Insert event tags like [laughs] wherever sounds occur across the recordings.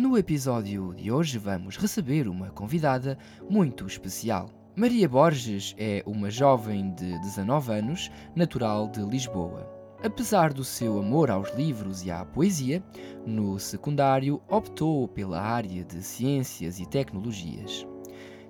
No episódio de hoje vamos receber uma convidada muito especial. Maria Borges é uma jovem de 19 anos, natural de Lisboa. Apesar do seu amor aos livros e à poesia, no secundário optou pela área de ciências e tecnologias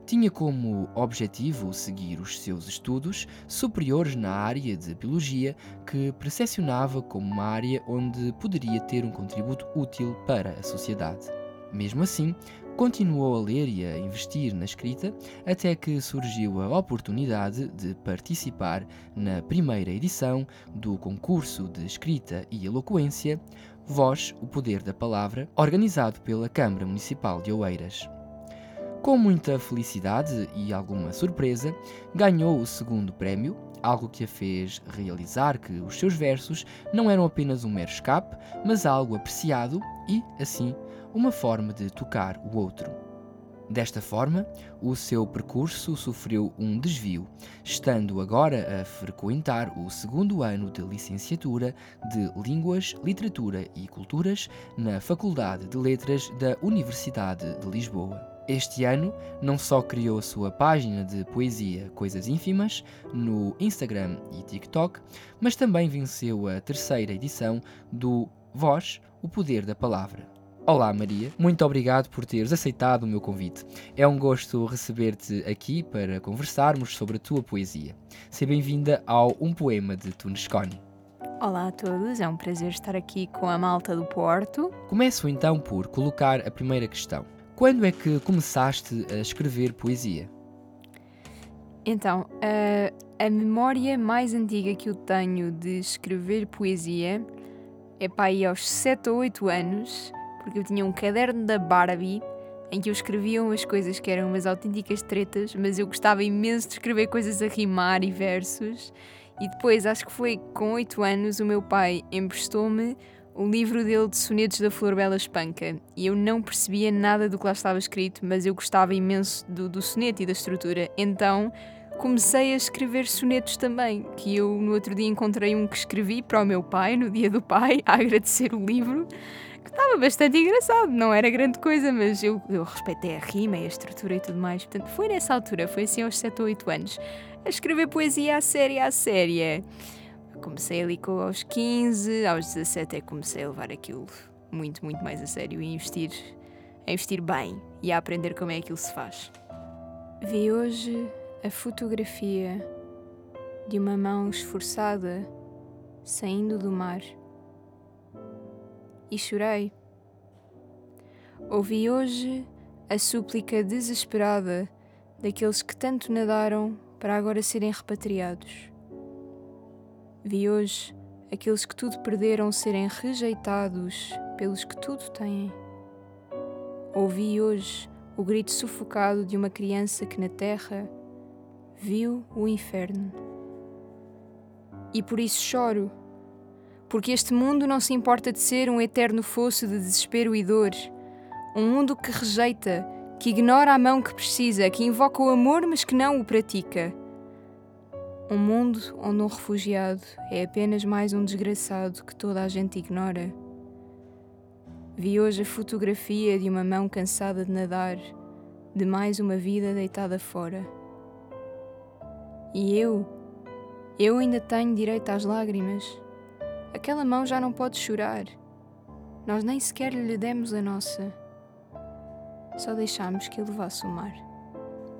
tinha como objetivo seguir os seus estudos superiores na área de biologia, que percepcionava como uma área onde poderia ter um contributo útil para a sociedade. Mesmo assim, continuou a ler e a investir na escrita até que surgiu a oportunidade de participar na primeira edição do concurso de escrita e eloquência Voz, o Poder da Palavra, organizado pela Câmara Municipal de Oeiras. Com muita felicidade e alguma surpresa, ganhou o segundo prémio, algo que a fez realizar que os seus versos não eram apenas um mero escape, mas algo apreciado e, assim, uma forma de tocar o outro. Desta forma, o seu percurso sofreu um desvio, estando agora a frequentar o segundo ano de licenciatura de Línguas, Literatura e Culturas na Faculdade de Letras da Universidade de Lisboa. Este ano, não só criou a sua página de poesia Coisas Ínfimas no Instagram e TikTok, mas também venceu a terceira edição do Voz, o Poder da Palavra. Olá Maria, muito obrigado por teres aceitado o meu convite. É um gosto receber-te aqui para conversarmos sobre a tua poesia. Seja bem-vinda ao Um Poema de Tunesconi. Olá a todos, é um prazer estar aqui com a malta do Porto. Começo então por colocar a primeira questão. Quando é que começaste a escrever poesia? Então, a, a memória mais antiga que eu tenho de escrever poesia é para aí aos 7 ou 8 anos, porque eu tinha um caderno da Barbie em que eu escrevia umas coisas que eram umas autênticas tretas, mas eu gostava imenso de escrever coisas a rimar e versos. E depois, acho que foi com 8 anos, o meu pai emprestou-me o livro dele de sonetos da Flor Bela Espanca e eu não percebia nada do que lá estava escrito, mas eu gostava imenso do, do soneto e da estrutura. Então comecei a escrever sonetos também, que eu no outro dia encontrei um que escrevi para o meu pai, no dia do pai, [laughs] a agradecer o livro, estava bastante engraçado, não era grande coisa, mas eu, eu respeitei a rima e a estrutura e tudo mais. Portanto, foi nessa altura, foi assim aos 7 ou 8 anos, a escrever poesia à série, à série. Comecei ali com aos 15, aos 17 é que comecei a levar aquilo muito, muito mais a sério e investir, a investir bem e a aprender como é que aquilo se faz. Vi hoje a fotografia de uma mão esforçada saindo do mar e chorei. Ouvi hoje a súplica desesperada daqueles que tanto nadaram para agora serem repatriados. Vi hoje aqueles que tudo perderam serem rejeitados pelos que tudo têm. Ouvi hoje o grito sufocado de uma criança que na terra viu o inferno. E por isso choro, porque este mundo não se importa de ser um eterno fosso de desespero e dor, um mundo que rejeita, que ignora a mão que precisa, que invoca o amor mas que não o pratica um mundo onde um refugiado é apenas mais um desgraçado que toda a gente ignora. Vi hoje a fotografia de uma mão cansada de nadar, de mais uma vida deitada fora. E eu, eu ainda tenho direito às lágrimas. Aquela mão já não pode chorar. Nós nem sequer lhe demos a nossa. Só deixámos que ele levasse o mar.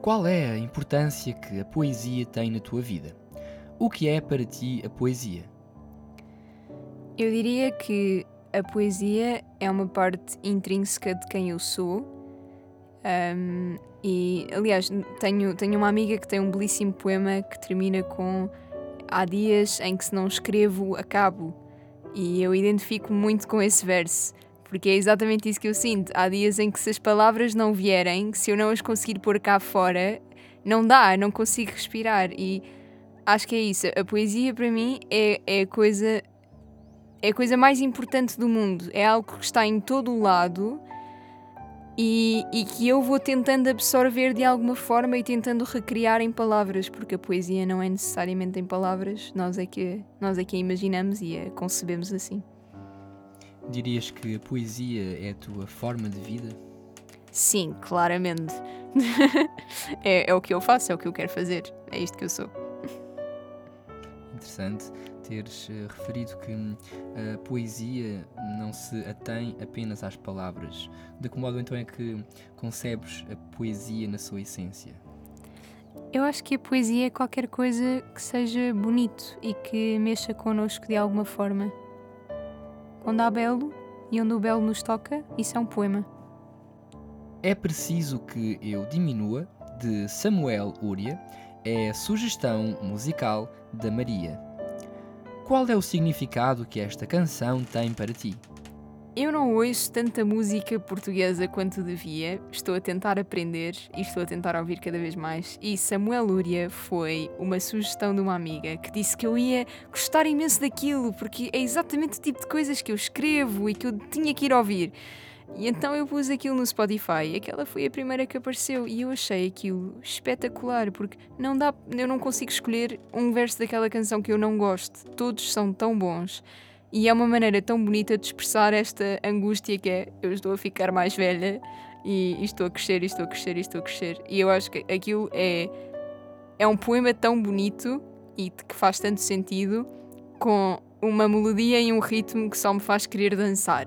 Qual é a importância que a poesia tem na tua vida? O que é para ti a poesia? Eu diria que a poesia é uma parte intrínseca de quem eu sou. Um, e, aliás, tenho, tenho uma amiga que tem um belíssimo poema que termina com Há dias em que se não escrevo, acabo. E eu identifico muito com esse verso, Porque é exatamente isso que eu sinto. Há dias em que se as palavras não vierem, se eu não as conseguir pôr cá fora, não dá, não consigo respirar. E acho que é isso. A poesia para mim é, é a coisa é a coisa mais importante do mundo. É algo que está em todo o lado e, e, que eu vou tentando absorver de alguma forma e tentando recriar em palavras, porque a poesia não é necessariamente em palavras, nós é que, nós é que a imaginamos e a concebemos assim. Dirias que a poesia é a tua forma de vida? Sim, claramente. [laughs] é, é o que eu faço, é o que eu quero fazer, é isto que eu sou. Interessante teres uh, referido que hum, a poesia não se atém apenas às palavras. De que modo então é que concebes a poesia na sua essência? Eu acho que a poesia é qualquer coisa que seja bonito e que mexa connosco de alguma forma. Onde há belo e onde o belo nos toca, isso é um poema. É preciso que eu diminua, de Samuel Uria, é a sugestão musical da Maria. Qual é o significado que esta canção tem para ti? Eu não ouço tanta música portuguesa quanto devia. Estou a tentar aprender e estou a tentar ouvir cada vez mais. E Samuel Lúria foi uma sugestão de uma amiga que disse que eu ia gostar imenso daquilo, porque é exatamente o tipo de coisas que eu escrevo e que eu tinha que ir ouvir. E então eu pus aquilo no Spotify. Aquela foi a primeira que apareceu e eu achei aquilo espetacular porque não dá, eu não consigo escolher um verso daquela canção que eu não gosto. Todos são tão bons. E é uma maneira tão bonita de expressar esta angústia que é eu estou a ficar mais velha e, estou a crescer, estou a crescer, estou a crescer. E eu acho que aquilo é é um poema tão bonito e que faz tanto sentido com uma melodia e um ritmo que só me faz querer dançar.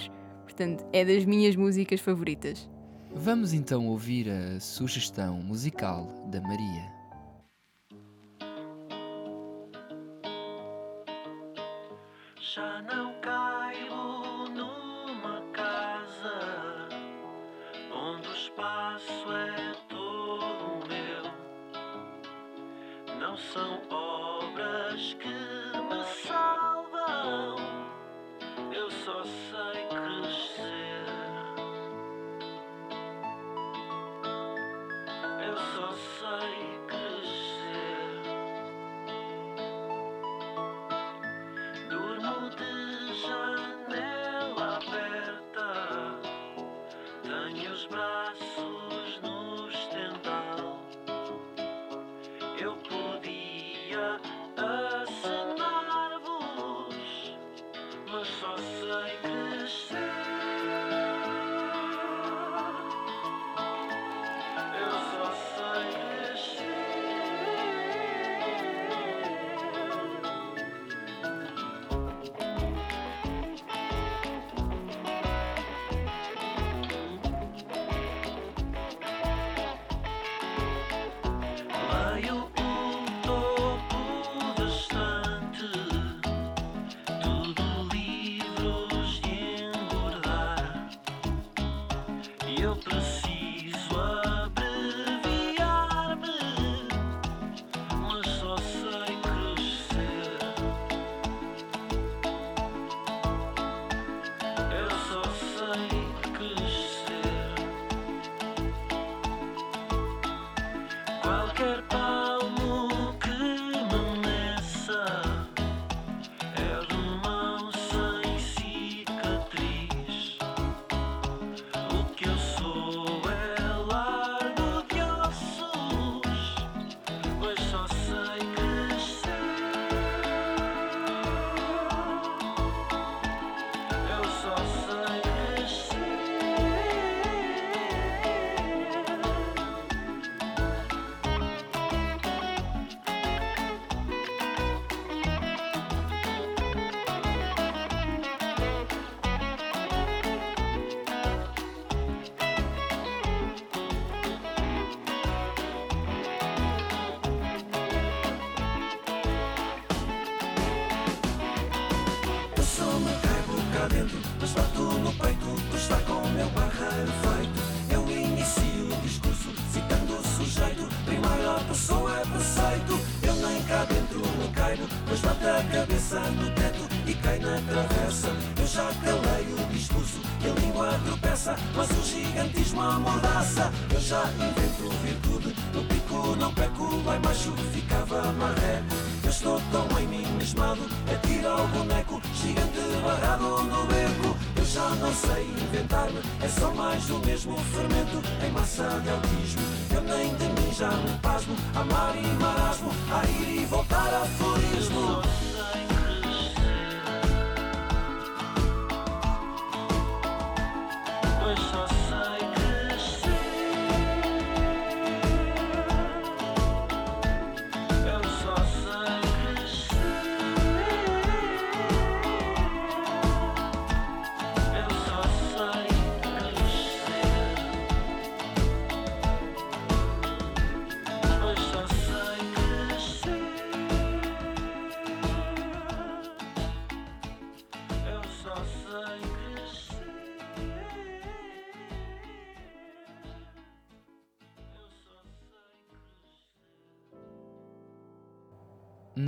Portanto, é das minhas músicas favoritas. Vamos então ouvir a sugestão musical da Maria.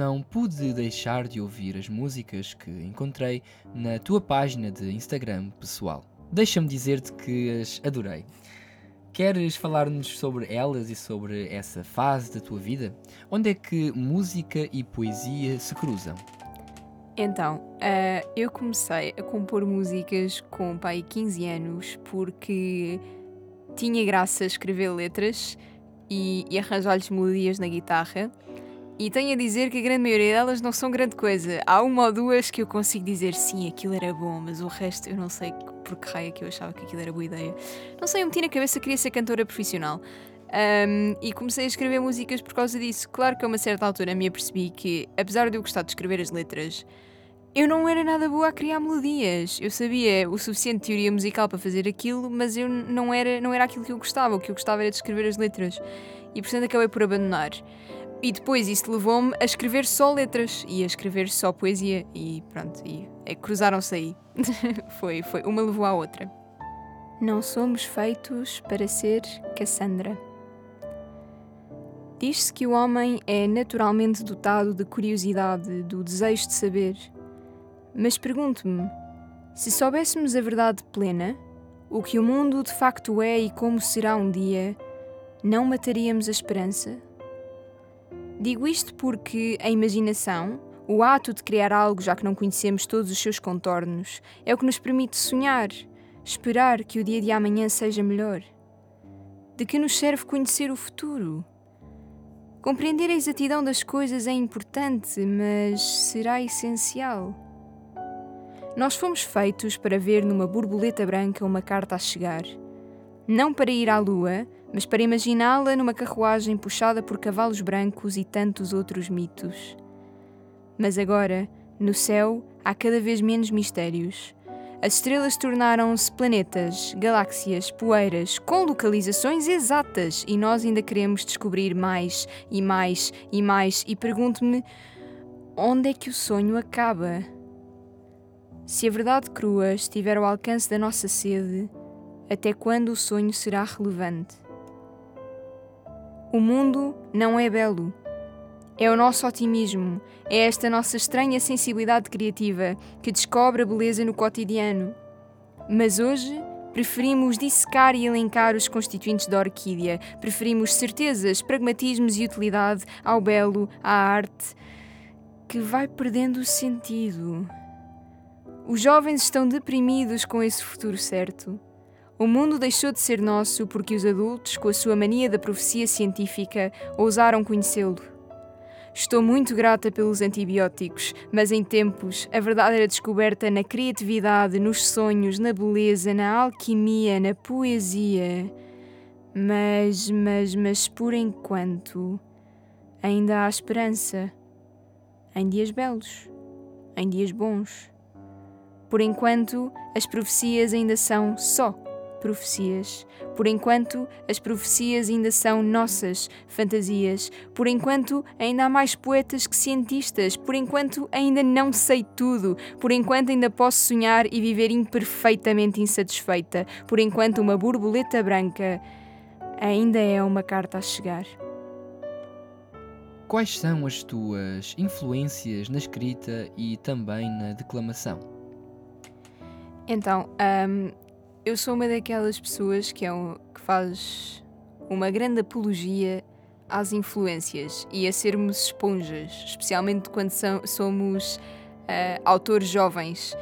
Não pude deixar de ouvir as músicas que encontrei na tua página de Instagram pessoal. Deixa-me dizer-te que as adorei. Queres falar-nos sobre elas e sobre essa fase da tua vida? Onde é que música e poesia se cruzam? Então, ah, eu comecei a compor músicas com pai 15 anos porque tinha graça escrever letras e, e arranjar-lhes melodias na guitarra. E tenho a dizer que a grande maioria delas não são grande coisa. Há uma ou duas que eu consigo dizer sim, aquilo era bom, mas o resto eu não sei por que raio é que eu achava que aquilo era boa ideia. Não sei, eu meti na cabeça que queria ser cantora profissional. Um, e comecei a escrever músicas por causa disso. Claro que a uma certa altura me apercebi que, apesar de eu gostar de escrever as letras, eu não era nada boa a criar melodias. Eu sabia o suficiente de teoria musical para fazer aquilo, mas eu não era, não era aquilo que eu gostava. O que eu gostava era de escrever as letras. E portanto acabei por abandonar. E depois isso levou-me a escrever só letras e a escrever só poesia. E pronto, e, é, cruzaram-se aí. [laughs] foi, foi, uma levou à outra. Não somos feitos para ser Cassandra. Diz-se que o homem é naturalmente dotado de curiosidade, do desejo de saber. Mas pergunto-me: se soubéssemos a verdade plena, o que o mundo de facto é e como será um dia, não mataríamos a esperança? Digo isto porque a imaginação, o ato de criar algo já que não conhecemos todos os seus contornos, é o que nos permite sonhar, esperar que o dia de amanhã seja melhor. De que nos serve conhecer o futuro? Compreender a exatidão das coisas é importante, mas será essencial. Nós fomos feitos para ver numa borboleta branca uma carta a chegar. Não para ir à lua, mas para imaginá-la numa carruagem puxada por cavalos brancos e tantos outros mitos. Mas agora, no céu, há cada vez menos mistérios. As estrelas tornaram-se planetas, galáxias, poeiras, com localizações exatas e nós ainda queremos descobrir mais e mais e mais. E pergunto-me: onde é que o sonho acaba? Se a verdade crua estiver ao alcance da nossa sede, até quando o sonho será relevante? O mundo não é belo. É o nosso otimismo, é esta nossa estranha sensibilidade criativa que descobre a beleza no cotidiano. Mas hoje preferimos dissecar e elencar os constituintes da orquídea, preferimos certezas, pragmatismos e utilidade ao belo, à arte, que vai perdendo o sentido. Os jovens estão deprimidos com esse futuro certo. O mundo deixou de ser nosso porque os adultos, com a sua mania da profecia científica, ousaram conhecê-lo. Estou muito grata pelos antibióticos, mas em tempos a verdade era descoberta na criatividade, nos sonhos, na beleza, na alquimia, na poesia. Mas, mas, mas por enquanto ainda há esperança. Em dias belos, em dias bons. Por enquanto, as profecias ainda são só profecias. Por enquanto, as profecias ainda são nossas fantasias. Por enquanto, ainda há mais poetas que cientistas. Por enquanto, ainda não sei tudo. Por enquanto, ainda posso sonhar e viver imperfeitamente insatisfeita. Por enquanto, uma borboleta branca ainda é uma carta a chegar. Quais são as tuas influências na escrita e também na declamação? Então, hum, eu sou uma daquelas pessoas que, é um, que faz uma grande apologia às influências e a sermos esponjas, especialmente quando são- somos ah, autores jovens.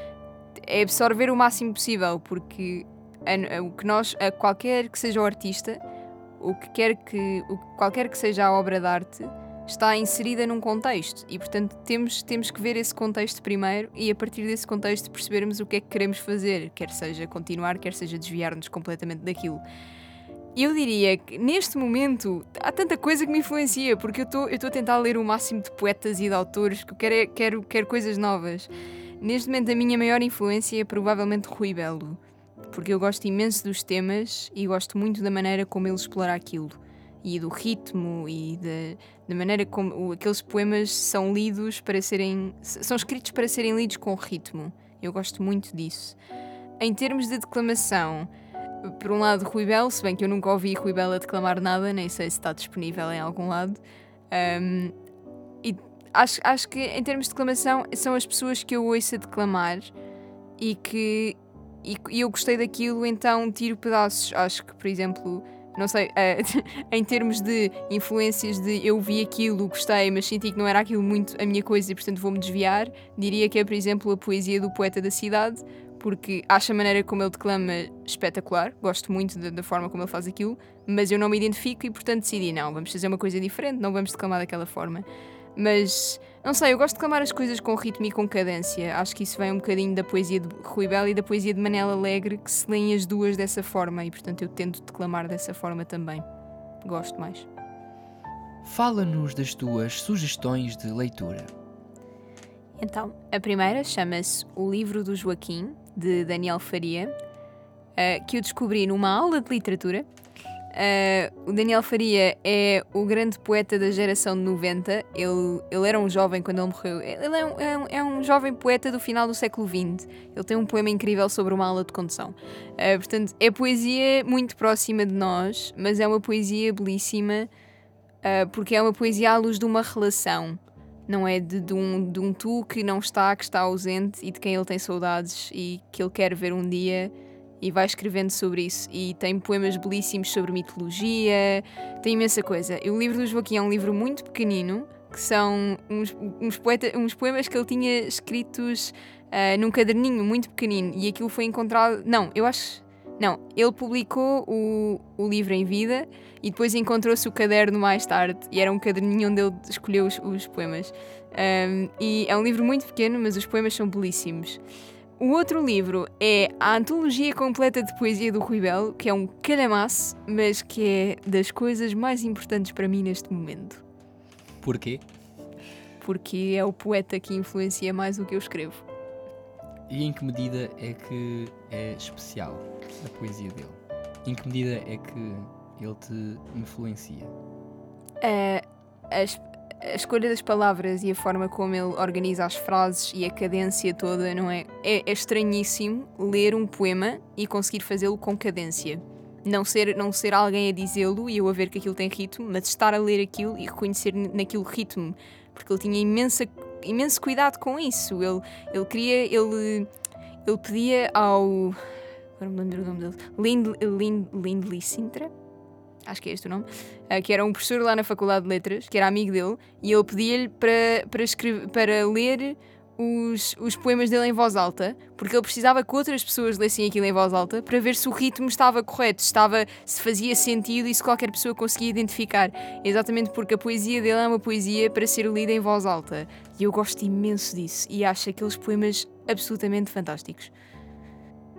É absorver o máximo possível, porque a- a- o que nós, a qualquer que seja o artista, o que quer que, o, qualquer que seja a obra de arte, está inserida num contexto e, portanto, temos, temos que ver esse contexto primeiro e, a partir desse contexto, percebermos o que é que queremos fazer, quer seja continuar, quer seja desviar-nos completamente daquilo. Eu diria que neste momento há tanta coisa que me influencia, porque eu estou a tentar ler o máximo de poetas e de autores, que eu quero, é- quero, quero coisas novas. Neste momento, a minha maior influência é provavelmente Rui Belo, porque eu gosto imenso dos temas e gosto muito da maneira como ele explora aquilo, e do ritmo e da, maneira como aqueles poemas são lidos para serem. são escritos para serem lidos com ritmo. Eu gosto muito disso. Em termos de declamação, por um lado, Rui Belo, se bem que eu nunca ouvi Rui Belo a declamar nada, nem sei se está disponível em algum lado. Um, e acho, acho que, em termos de declamação, são as pessoas que eu ouço a declamar e que e eu gostei daquilo, então tiro pedaços. Acho que, por exemplo, não sei, [laughs] eh, em termos de influências de eu vi aquilo, gostei, mas senti que não era aquilo muito a minha coisa e, portanto, vou-me desviar, diria que é, por exemplo, a poesia do poeta da cidade, porque acho a maneira como ele declama espetacular, gosto muito da, da forma como ele faz aquilo, mas eu não me identifico e, portanto, decidi, não, vamos fazer uma coisa diferente, não vamos declamar daquela forma. Mas, não sei, eu gosto de declamar as coisas com ritmo e com cadência. Acho que isso vem um bocadinho da poesia de Rui Belo e da poesia de Manela Alegre, que se leem as duas dessa forma e, portanto, eu tento declamar dessa forma também. Gosto mais. Fala-nos das tuas sugestões de leitura. Então, a primeira chama-se O Livro do Joaquim, de Daniel Faria, eh, que eu descobri numa aula de literatura. Eh, o Daniel Faria é o grande poeta da geração de 90. Ele, ele era um jovem quando ele morreu. Ele é um, é um- é um jovem poeta do final do século XX. Ele tem um poema incrível sobre uma aula de condução. Eh, portanto, é poesia muito próxima de nós, mas é uma poesia belíssima eh, porque é uma poesia à luz de uma relação não é de, de um, de um tu que não está, que está ausente e de quem ele tem saudades e que ele quer ver um dia e vai escrevendo sobre isso. E tem poemas belíssimos sobre mitologia, tem imensa coisa. E o livro do Joaquim é um livro muito pequenino, que são uns, uns, poeta, uns poemas que ele tinha escritos ah, num caderninho muito pequenino e aquilo foi encontrado. Não, eu acho. Não, ele publicou o, o livro em vida e depois encontrou-se o caderno mais tarde e era um caderninho onde ele escolheu os, os poemas. Um, e é um livro muito pequeno, mas os poemas são belíssimos. O outro livro é a antologia completa de poesia do Rui Belo, que é um calhamaço, mas que é das coisas mais importantes para mim neste momento. Porquê? Porque é o poeta que influencia mais o que eu escrevo. E em que medida é que é especial a poesia dele? Em que medida é que ele te influencia? a, a es- a escolha das palavras e a forma como ele organiza as frases e a cadência toda, não é? É, é estranhíssimo ler um poema e conseguir fazê-lo com cadência. Não ser, não ser alguém a dizê-lo e eu a ver que aquilo tem ritmo, mas estar a ler aquilo e reconhecer naquilo ritmo. Porque ele tinha imensa, imenso cuidado com isso. Ele, ele queria, ele, ele pedia ao. Agora me lembro o nome dele. Lind, Lind, Lindley Sintra? Acho que é este o nome. Uh, que era um professor lá na Faculdade de Letras, que era amigo dele, e ele pedia-lhe para, para, escrever, para ler os, os poemas dele em voz alta, porque ele precisava que outras pessoas lessem aquilo em voz alta para ver se o ritmo estava correto, estava, se fazia sentido e se qualquer pessoa conseguia identificar. Exatamente porque a poesia dele é uma poesia para ser lida em voz alta. E eu gosto imenso disso e acho aqueles poemas absolutamente fantásticos.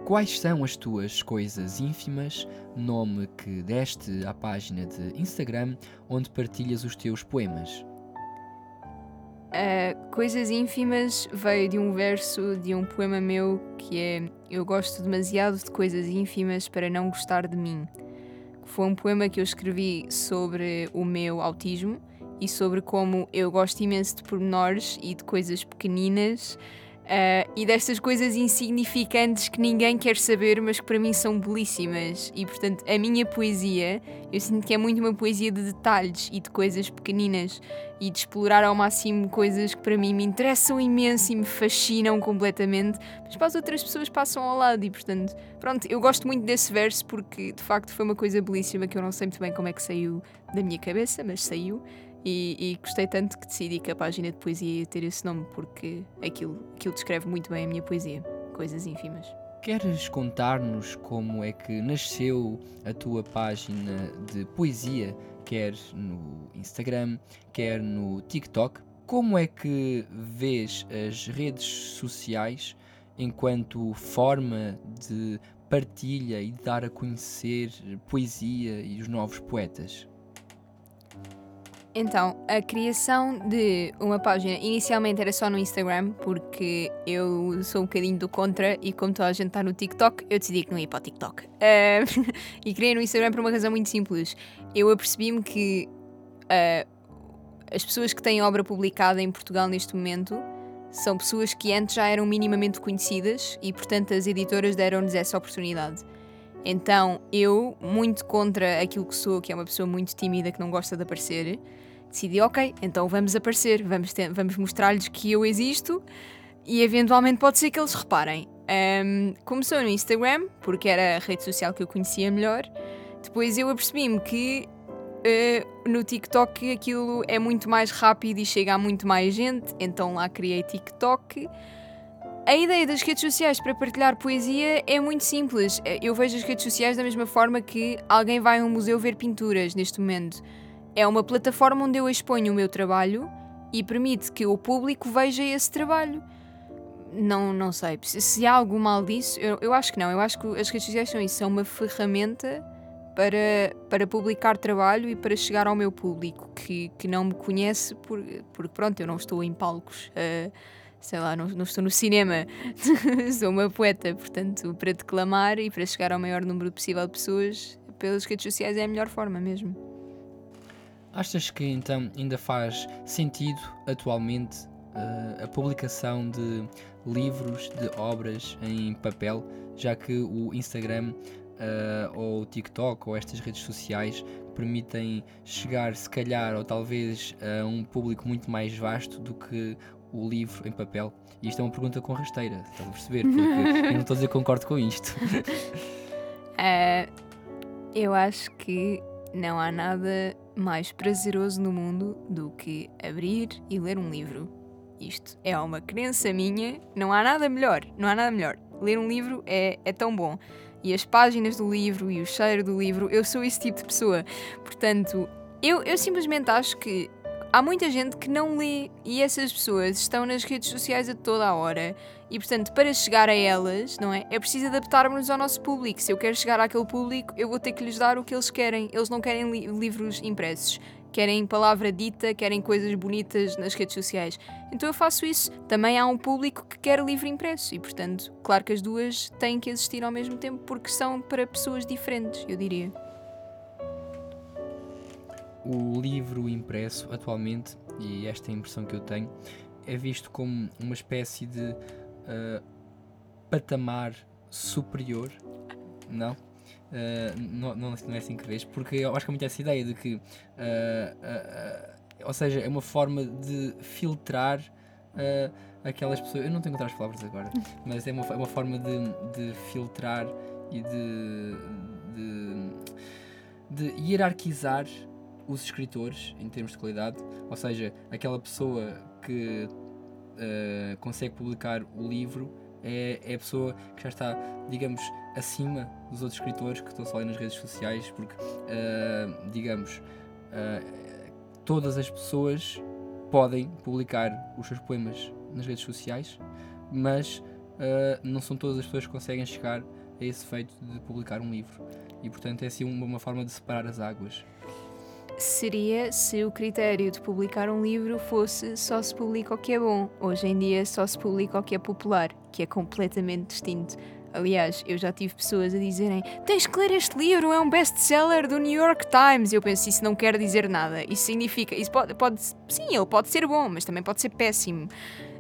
Quais são as tuas coisas ínfimas, nome que deste à página de Instagram onde partilhas os teus poemas? Uh, Coisas ínfimas veio de um verso de um poema meu que é Eu gosto demasiado de coisas ínfimas para não gostar de mim. Foi um poema que eu escrevi sobre o meu autismo e sobre como eu gosto imenso de pormenores e de coisas pequeninas Ah, e destas coisas insignificantes que ninguém quer saber, mas que para mim são belíssimas. E portanto, a minha poesia, eu sinto que é muito uma poesia de detalhes e de coisas pequeninas e de explorar ao máximo coisas que para mim me interessam imenso e me fascinam completamente, mas para as outras pessoas passam ao lado. E portanto, pronto, eu gosto muito desse verso porque de facto foi uma coisa belíssima que eu não sei muito bem como é que saiu da minha cabeça, mas saiu. E, e gostei tanto que decidi que a página de poesia ia ter esse nome porque aquilo, aquilo descreve muito bem a minha poesia. Coisas ínfimas. Queres contar-nos como é que nasceu a tua página de poesia, quer no Instagram, quer no TikTok? Como é que vês as redes sociais enquanto forma de partilha e de dar a conhecer poesia e os novos poetas? Então, a criação de uma página inicialmente era só no Instagram, porque eu sou um bocadinho do contra e como toda a gente está no TikTok, eu decidi que não ia para o TikTok. Ah, [laughs] e criei no Instagram por uma razão muito simples. Eu apercebi-me que ah, as pessoas que têm obra publicada em Portugal neste momento são pessoas que antes já eram minimamente conhecidas e, portanto, as editoras deram-lhes essa oportunidade. Então, eu, muito contra aquilo que sou, que é uma pessoa muito tímida que não gosta de aparecer, decidi, ok, então vamos aparecer, vamos, vamos mostrar-lhes que eu existo e eventualmente pode ser que eles reparem. Ahm, começou no Instagram, porque era a rede social que eu conhecia melhor. Depois eu apercebi-me que eh, no TikTok aquilo é muito mais rápido e chega a muito mais gente, então lá criei TikTok. A ideia das redes sociais para partilhar poesia é muito simples. Eu vejo as redes sociais da mesma forma que alguém vai a um museu ver pinturas neste momento. É uma plataforma onde eu exponho o meu trabalho e permite que o público veja esse trabalho. Não, não sei. Se, há algum mal disso, eu, eu acho que não. Eu acho que as redes sociais são isso. São uma ferramenta para, para publicar trabalho e para chegar ao meu público que, que não me conhece por, porque, pronto, eu não estou em palcos. eh, sei lá, não, não estou no cinema. [laughs] Sou uma poeta, portanto, para declamar e para chegar ao maior número possível de pessoas, pelas redes sociais é a melhor forma mesmo. Achas que então ainda faz sentido atualmente eh, a publicação de livros, de obras em papel, já que o Instagram eh, ou o TikTok ou estas redes sociais permitem chegar, se calhar, ou talvez a um público muito mais vasto do que o livro em papel? E isto é uma pergunta com rasteira, estás a perceber? Porque eu não estou a dizer que concordo com isto. Ah, [laughs] eu acho que não há nada mais prazeroso no mundo do que abrir e ler um livro. Isto é uma crença minha, não há nada melhor, não há nada melhor. Ler um livro é, é tão bom. E as páginas do livro e o cheiro do livro, eu sou esse tipo de pessoa. Portanto, eu, eu simplesmente acho que há muita gente que não lê e essas pessoas estão nas redes sociais a toda a hora. E portanto, para chegar a elas, não é? É preciso adaptarmos ao nosso público. Se eu quero chegar àquele público, eu vou ter que lhes dar o que eles querem. Eles não querem li- livros impressos. Querem palavra dita, querem coisas bonitas nas redes sociais. Então eu faço isso. Também há um público que quer livro impresso. E portanto, claro que as duas têm que existir ao mesmo tempo porque são para pessoas diferentes, eu diria. O livro impresso atualmente, e esta é a impressão que eu tenho, é visto como uma espécie de ah, patamar superior, não? Ah, não, não, não é assim que vês, porque eu acho que há muito essa ideia de que, ah, ou seja, é uma forma de filtrar aquelas pessoas. Eu não tenho outras palavras agora, [laughs] mas é uma, é uma forma de, de filtrar e de, de, de hierarquizar os escritores em termos de qualidade, ou seja, aquela pessoa que eh, consegue publicar o livro é, é a pessoa que já está, digamos, acima dos outros escritores que estão só ali nas redes sociais, porque, eh, digamos, eh, todas as pessoas podem publicar os seus poemas nas redes sociais, mas não são todas as pessoas que conseguem chegar a esse feito de publicar um livro. E portanto é assim uma forma de separar as águas. Seria se o critério de publicar um livro fosse só se publica o que é bom. Hoje em dia só se publica o que é popular, que é completamente distinto. Aliás, eu já tive pessoas a dizerem: tens que ler este livro, é um best-seller do New York Times. Eu penso, isso não quer dizer nada. Isso significa. Isso pode, pode. Sim, ele pode ser bom, mas também pode ser péssimo.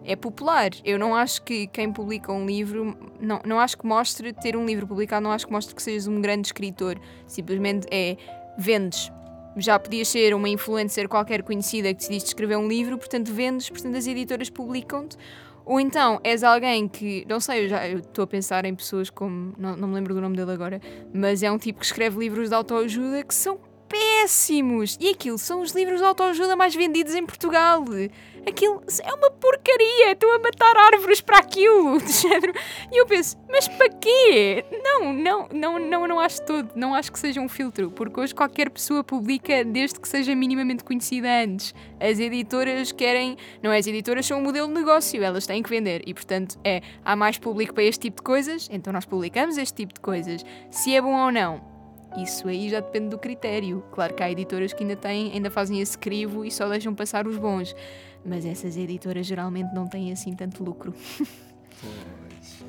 é popular. Eu não acho que quem publica um livro, não, não acho que mostre ter um livro publicado, não acho que mostre que sejas um grande escritor. Simplesmente é vendes. Já podias ser uma influencer qualquer conhecida que decidiste escrever um livro, portanto vendes, portanto as editoras publicam-te. Ou então és alguém que, não sei, eu já estou a pensar em pessoas como, não, não me lembro do nome dele agora, mas é um tipo que escreve livros de autoajuda que são péssimos. E aquilo são os livros de autoajuda mais vendidos em Portugal. Aquilo é uma porcaria. Estou a matar árvores para aquilo. [laughs] De género. E eu penso, mas para quê? Não, não, não, não, não acho todo. Não acho que seja um filtro. Porque hoje qualquer pessoa publica desde que seja minimamente conhecida antes. As editoras querem. Não é? As editoras são um modelo de negócio. Elas têm que vender. E portanto, é. Há mais público para este tipo de coisas. Então nós publicamos este tipo de coisas. Se é bom ou não. Isso aí já depende do critério. Claro que há editoras que ainda têm, ainda fazem esse crivo e só deixam passar os bons. Mas essas editoras geralmente não têm assim tanto lucro. Pois.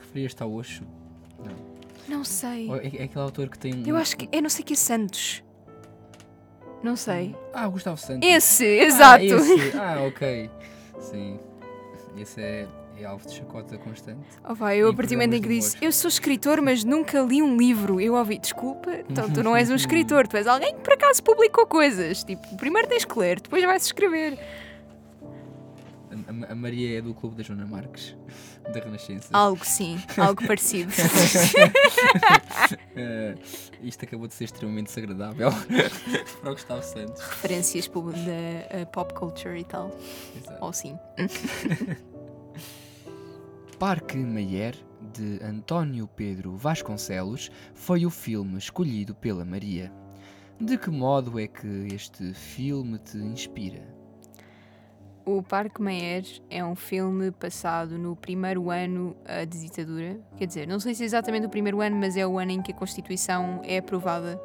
Referias-te ao Osho? Não. Não sei. Ou É, é aquele autor que tem um. Eu acho que. Eu não sei que é Santos. Não sei. Ah, Gustavo Santos. Esse, Ah, exato. esse. [laughs] Ah, ok. Sim. Esse é, é alvo de chacota constante. Oh, vai, eu a partir do momento em que disse eu sou escritor, mas nunca li um livro, eu ouvi, desculpa, então tu não és um [laughs] escritor, tu és alguém que por acaso publicou coisas. Tipo, primeiro tens que ler, depois vais escrever. A, a- a Maria é do clube da Joana Marques, da Renascença. Algo sim, algo parecido. [laughs] Eh, isto acabou de ser extremamente desagradável [laughs] para o Gustavo Santos. Referências da eh, pop culture e tal. Exato. Ou sim. Parque Mayer, de António Pedro Vasconcelos, foi o filme escolhido pela Maria. De que modo é que este filme te inspira? O Parque Mayer é um filme passado no primeiro ano de ditadura. Quer dizer, não sei se é exatamente o primeiro ano, mas é o ano em que a Constituição é aprovada.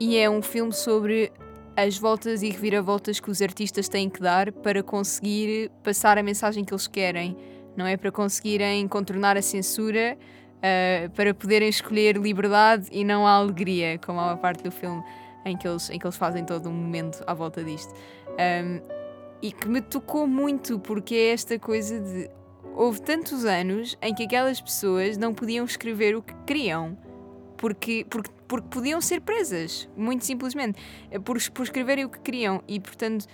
E é um filme sobre as voltas e reviravoltas que os artistas têm que dar para conseguir passar a mensagem que eles querem. Não é para conseguirem contornar a censura, eh, para poderem escolher liberdade e não a alegria, como há uma parte do filme em que eles, em que eles fazem todo um momento à volta disto. Um, e que me tocou muito porque é esta coisa de houve tantos anos em que aquelas pessoas não podiam escrever o que queriam porque, porque, porque podiam ser presas, muito simplesmente, eh, por, por escreverem o que queriam e portanto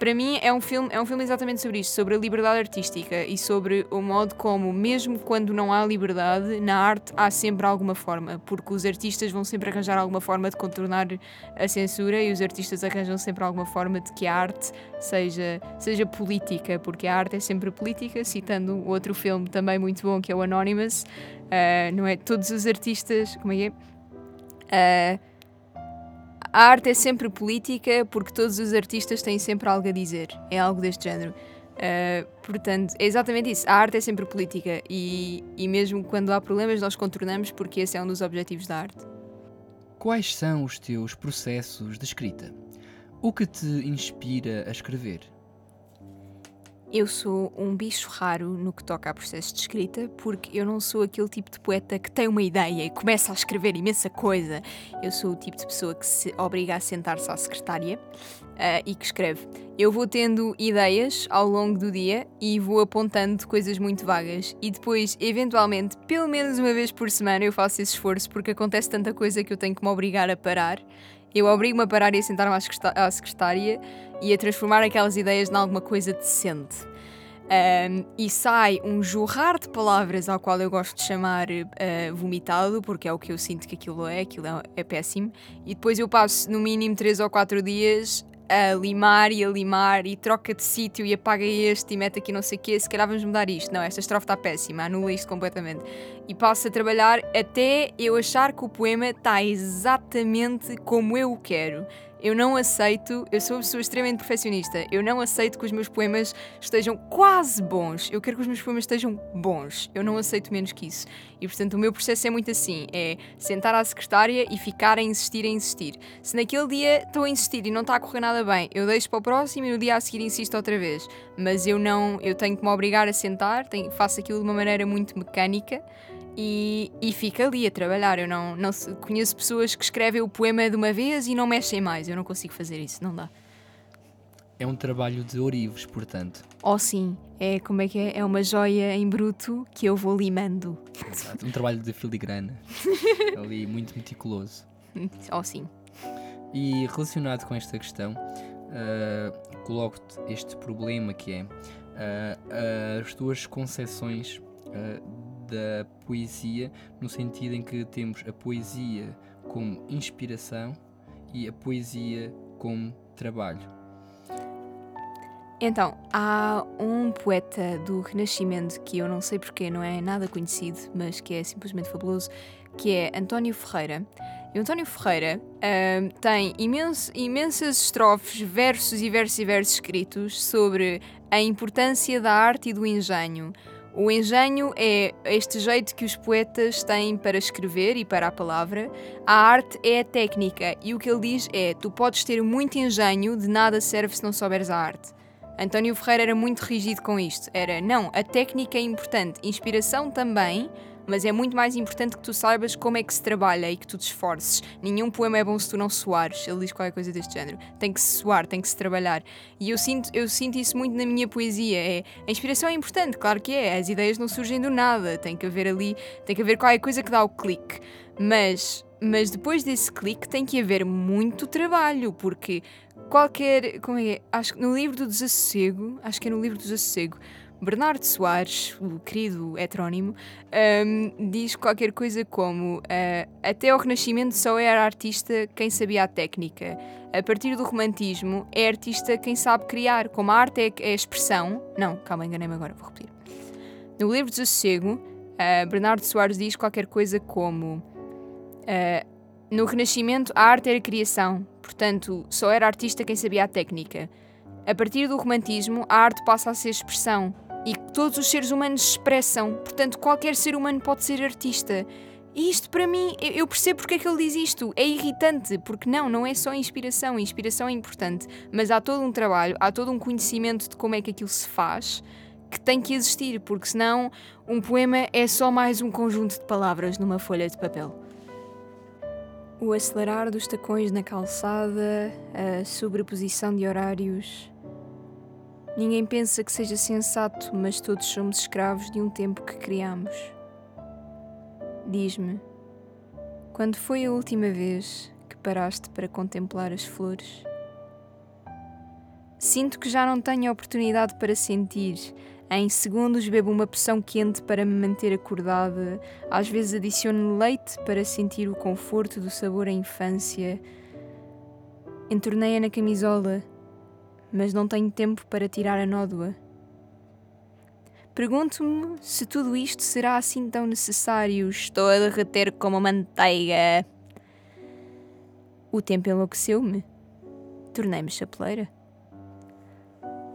para mim é um filme é um filme exatamente sobre isto, sobre a liberdade artística e sobre o modo como mesmo quando não há liberdade na arte há sempre alguma forma, porque os artistas vão sempre arranjar alguma forma de contornar a censura e os artistas arranjam sempre alguma forma de que a arte seja, seja política, porque a arte é sempre política, citando outro filme também muito bom que é o Anonymous, ah, não é? Todos os artistas, como é que é? Ah, a arte é sempre política porque todos os artistas têm sempre algo a dizer, é algo deste género. Ah, portanto, é exatamente isso. A arte é sempre política e, e mesmo quando há problemas nós contornamos porque esse é um dos objetivos da arte. Quais são os teus processos de escrita? O que te inspira a escrever? Eu sou um bicho raro no que toca a processo de escrita, porque eu não sou aquele tipo de poeta que tem uma ideia e começa a escrever imensa coisa. Eu sou o tipo de pessoa que se obriga a sentar-se à secretária ah, e que escreve. Eu vou tendo ideias ao longo do dia e vou apontando coisas muito vagas. E depois, eventualmente, pelo menos uma vez por semana, eu faço esse esforço porque acontece tanta coisa que eu tenho que me obrigar a parar. Eu obrigo-me a parar e a sentar-me à secretá- à secretária e a transformar aquelas ideias em alguma coisa decente. Um, e sai um jorrar de palavras ao qual eu gosto de chamar uh, vomitado, porque é o que eu sinto que aquilo é, aquilo é, é péssimo. E depois eu passo no mínimo 3 ou 4 dias a limar e a limar e troca de sítio e apaga este e mete aqui não sei o quê, se calhar vamos mudar isto. Não, esta estrofe está péssima, anula isto completamente. E passo a trabalhar até eu achar que o poema está exatamente como eu o quero. Eu não aceito, eu sou uma pessoa extremamente perfeccionista, eu não aceito que os meus poemas estejam quase bons. Eu quero que os meus poemas estejam bons. Eu não aceito menos que isso. E portanto o meu processo é muito assim: é sentar à secretária e ficar a insistir, a insistir. Se naquele dia estou a insistir e não está a correr nada bem, eu deixo para o próximo e no dia a seguir insisto outra vez. Mas eu não, eu tenho que me obrigar a sentar, tenho, faço aquilo de uma maneira muito mecânica e, e fico ali a trabalhar. Eu não, não conheço pessoas que escrevem o poema de uma vez e não mexem mais. Eu não consigo fazer isso, não dá. É um trabalho de ourives, portanto. Ou sim, é como é que é? É uma joia em bruto que eu vou limando. Exato, Um trabalho de filigrana. [laughs] Ali muito meticuloso. Ou sim. E relacionado com esta questão, ah, coloco-te este problema que é ah, as tuas concepções ah, da poesia, no sentido em que temos a poesia como inspiração e a poesia como trabalho. Então, há um poeta do Renascimento que eu não sei porque não é nada conhecido, mas que é simplesmente fabuloso, que é António Ferreira. E o António Ferreira ahm, tem imenso- imensas estrofes, versos e versos e versos escritos sobre a importância da arte e do engenho. O engenho é este jeito que os poetas têm para escrever e para a palavra. A arte é a técnica e o que ele diz é: tu podes ter muito engenho, de nada serve se não souberes a arte. António Ferreira era muito rígido com isto. Era, não, a técnica é importante, inspiração também, mas é muito mais importante que tu saibas como é que se trabalha e que tu te esforces. Nenhum poema é bom se tu não suares. Ele diz qualquer coisa deste género. Tem que se suar, tem que se trabalhar. E eu sinto, eu sinto isso muito na minha poesia. É, a inspiração é importante, claro que é. As ideias não surgem do nada. Tem que haver ali, tem que haver qualquer coisa que dá o clique. Mas, mas depois desse clique tem que haver muito trabalho, porque qualquer. Como é que é? Acho que no livro do Desassossego, acho que é no livro do Desassossego, Bernardo Soares, o querido heterónimo, hum, diz qualquer coisa como: ah, Até ao Renascimento só era artista quem sabia a técnica. A partir do romantismo, é artista quem sabe criar. Como a arte é, é expressão. Não, calma, enganei-me agora, vou repetir. No livro do Desassossego, ah, Bernardo Soares diz qualquer coisa como: ah, No Renascimento, a arte era criação, portanto, só era artista quem sabia a técnica. A partir do romantismo, a arte passa a ser expressão e todos os seres humanos expressam, portanto, qualquer ser humano pode ser artista. E isto para mim, eu eu percebo porque é que ele diz isto. É irritante, porque não, não é só inspiração. A inspiração é importante, mas há todo um trabalho, há todo um conhecimento de como é que aquilo se faz que tem que existir, porque senão um poema é só mais um conjunto de palavras numa folha de papel. O acelerar dos tacões na calçada, a sobreposição de horários. Ninguém pensa que seja sensato, mas todos somos escravos de um tempo que criamos. Diz-me, quando foi a última vez que paraste para contemplar as flores? Sinto que já não tenho oportunidade para sentir. Em segundos bebo uma poção quente para me manter acordada. Às vezes adiciono leite para sentir o conforto do sabor à infância. Entornei-a na camisola, mas não tenho tempo para tirar a nódoa. Pergunto-me se tudo isto será assim tão necessário. Estou a derreter como manteiga. O tempo enlouqueceu-me. Tornei-me chapeleira.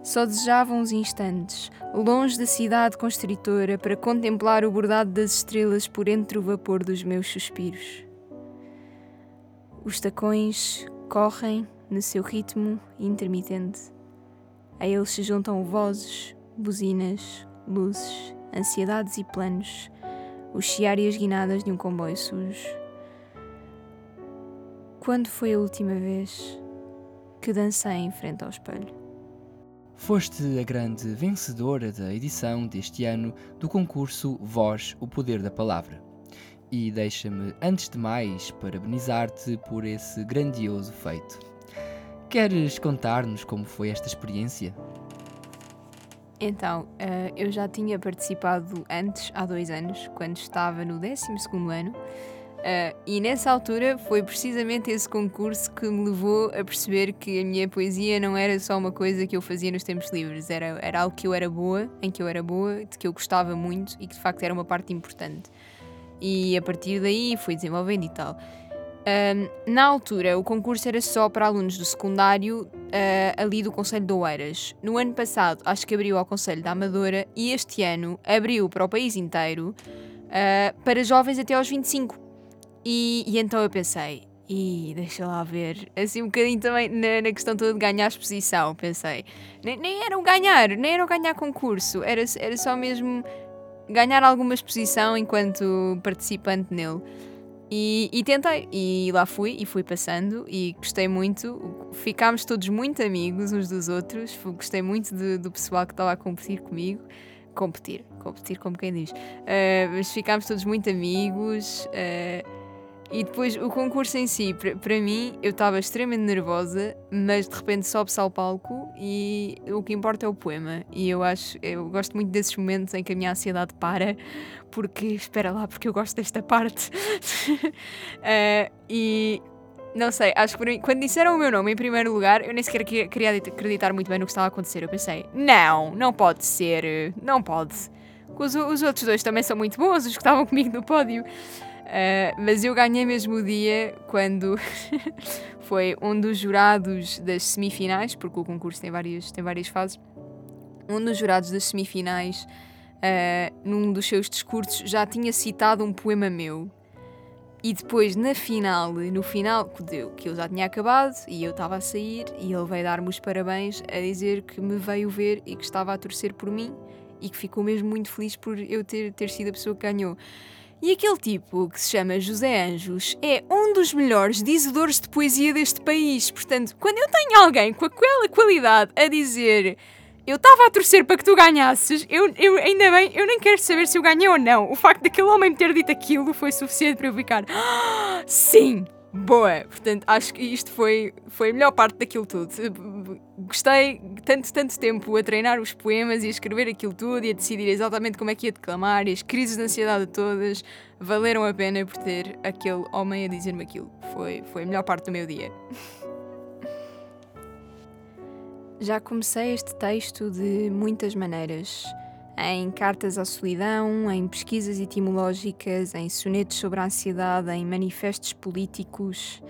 Só desejava uns instantes, longe da cidade constritora, para contemplar o bordado das estrelas por entre o vapor dos meus suspiros. Os tacões correm no seu ritmo intermitente. A eles se juntam vozes, buzinas, luzes, ansiedades e planos, o chiar e as guinadas de um comboio sujo. Quando foi a última vez que dancei em frente ao espelho? Foste a grande vencedora da edição deste ano do concurso Voz, o Poder da Palavra. E deixa-me, antes de mais, parabenizar-te por esse grandioso feito. Queres contar-nos como foi esta experiência? Então, eh, eu já tinha participado antes, há dois anos, quando estava no 12 ano, eh, e nessa altura foi precisamente esse concurso que me levou a perceber que a minha poesia não era só uma coisa que eu fazia nos tempos livres, era, era algo que eu era boa, em que eu era boa, de que eu gostava muito e que de facto era uma parte importante. E a partir daí fui desenvolvendo e tal. Ahm, na altura, o concurso era só para alunos do secundário ah, ali do Conselho de Oeiras. No ano passado, acho que abriu ao Conselho da Amadora e este ano abriu para o país inteiro ah, para jovens até aos 25. E, e então eu pensei, e deixa lá ver, assim um bocadinho também na, na questão toda de ganhar exposição, pensei, nem, nem era um ganhar, nem era um ganhar concurso, era, era só mesmo ganhar alguma exposição enquanto participante nele. E, e tentei, e lá fui, e fui passando, e gostei muito. Ficámos todos muito amigos uns dos outros. Gostei muito de- do pessoal que estava a competir comigo. Competir, competir como quem diz. Uh, mas ficámos todos muito amigos. uh, e depois o concurso em si, para- mim, eu estava extremamente nervosa, mas de repente sobe-se ao palco e o que importa é o poema. E eu acho, eu gosto muito desses momentos em que a minha ansiedade para, porque espera lá, porque eu gosto desta parte. [laughs] Eh, e não sei, acho que mim, quando disseram o meu nome em primeiro lugar, eu nem sequer que- queria acreditar muito bem no que estava a acontecer. Eu pensei, não, não pode ser, não pode. Os, os outros dois também são muito bons, os que estavam comigo no pódio. Eh, mas eu ganhei mesmo o dia quando [laughs] foi um dos jurados das semifinais, porque o concurso tem várias, tem várias fases. Um dos jurados das semifinais, eh, num dos seus discursos, já tinha citado um poema meu. E depois, na final, no final, que eu já tinha acabado e eu estava a sair, e ele veio dar-me os parabéns a dizer que me veio ver e que estava a torcer por mim e que ficou mesmo muito feliz por eu ter, ter sido a pessoa que ganhou. E aquele tipo, que se chama José Anjos, é um dos melhores dizedores de poesia deste país. Portanto, quando eu tenho alguém com aquela qualidade a dizer eu estava a torcer para que tu ganhasses, eu, eu ainda bem, eu nem quero saber se eu ganhei ou não. O facto daquele homem me ter dito aquilo foi suficiente para eu ficar "Ah, sim, boa. Portanto, acho que isto foi, foi a melhor parte daquilo tudo. Gostei tanto, tanto tempo a treinar os poemas e a escrever aquilo tudo e a decidir exatamente como é que ia declamar e as crises de ansiedade todas valeram a pena por ter aquele homem a dizer-me aquilo. Foi, foi a melhor parte do meu dia. Já comecei este texto de muitas maneiras. Em cartas à solidão, em pesquisas etimológicas, em sonetos sobre a ansiedade, em manifestos políticos.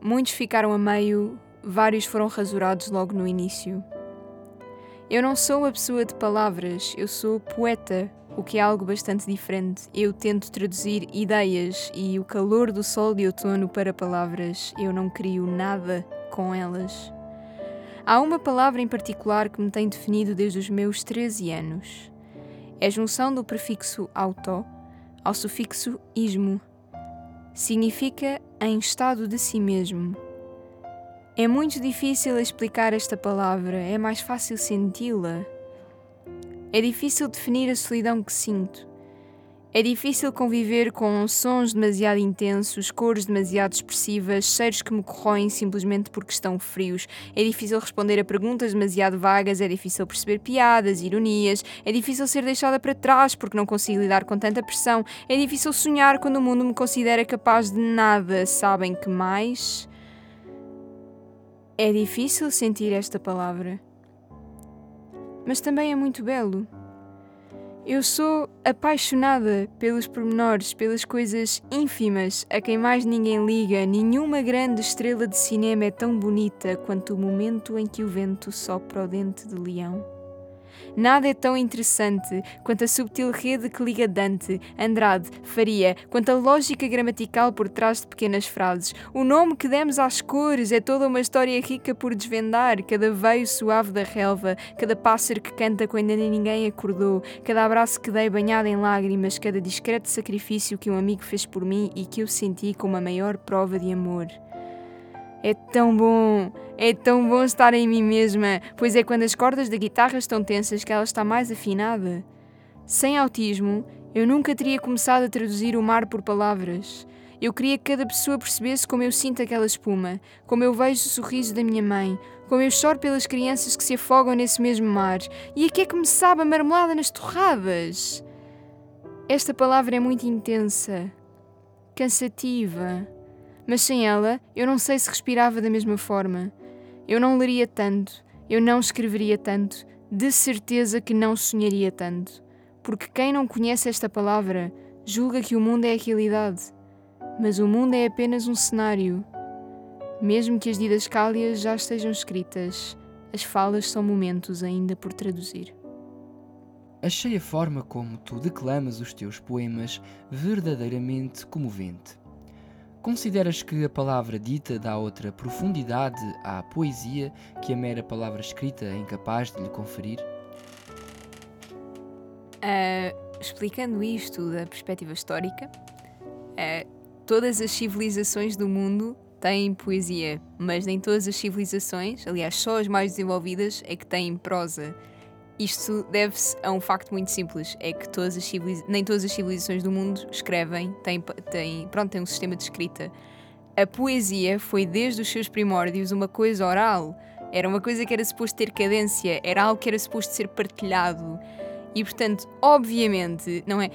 Muitos ficaram a meio, vários foram rasurados logo no início. Eu não sou uma pessoa de palavras, eu sou poeta, o que é algo bastante diferente. Eu tento traduzir ideias e o calor do sol de outono para palavras, eu não crio nada com elas. Há uma palavra em particular que me tem definido desde os meus 13 anos. É a junção do prefixo auto ao sufixo ismo. Significa em estado de si mesmo. É muito difícil explicar esta palavra, é mais fácil senti-la. É difícil definir a solidão que sinto. É difícil conviver com sons demasiado intensos, cores demasiado expressivas, cheiros que me corroem simplesmente porque estão frios. É difícil responder a perguntas demasiado vagas, é difícil perceber piadas, ironias, é difícil ser deixada para trás porque não consigo lidar com tanta pressão, é difícil sonhar quando o mundo me considera capaz de nada. Sabem que mais? É difícil sentir esta palavra. Mas também é muito belo. Eu sou apaixonada pelos pormenores, pelas coisas ínfimas a quem mais ninguém liga. Nenhuma grande estrela de cinema é tão bonita quanto o momento em que o vento sopra o dente de leão. Nada é tão interessante quanto a subtil rede que liga Dante, Andrade, Faria, quanto a lógica gramatical por trás de pequenas frases. O nome que demos às cores é toda uma história rica por desvendar, cada veio suave da relva, cada pássaro que canta quando ainda ninguém acordou, cada abraço que dei banhado em lágrimas, cada discreto sacrifício que um amigo fez por mim e que eu senti como a maior prova de amor. É tão bom, é tão bom estar em mim mesma, pois é quando as cordas da guitarra estão tensas que ela está mais afinada. Sem autismo, eu nunca teria começado a traduzir o mar por palavras. Eu queria que cada pessoa percebesse como eu sinto aquela espuma, como eu vejo o sorriso da minha mãe, como eu choro pelas crianças que se afogam nesse mesmo mar. E a que é que me sabe a marmelada nas torradas? Esta palavra é muito intensa, cansativa. Mas sem ela, eu não sei se respirava da mesma forma. Eu não leria tanto, eu não escreveria tanto, de certeza que não sonharia tanto. Porque quem não conhece esta palavra julga que o mundo é a realidade. Mas o mundo é apenas um cenário. Mesmo que as didascálias já estejam escritas, as falas são momentos ainda por traduzir. Achei a forma como tu declamas os teus poemas verdadeiramente comovente. Consideras que a palavra dita dá outra profundidade à poesia que a mera palavra escrita é incapaz de lhe conferir? Ah, explicando isto da perspectiva histórica, ah, todas as civilizações do mundo têm poesia, mas nem todas as civilizações, aliás, só as mais desenvolvidas, é que têm prosa. Isto deve-se a um facto muito simples: é que todas as nem todas as civilizações do mundo escrevem, têm, têm, pronto, têm um sistema de escrita. A poesia foi desde os seus primórdios uma coisa oral. Era uma coisa que era suposto ter cadência, era algo que era suposto ser partilhado. E portanto, obviamente, não é?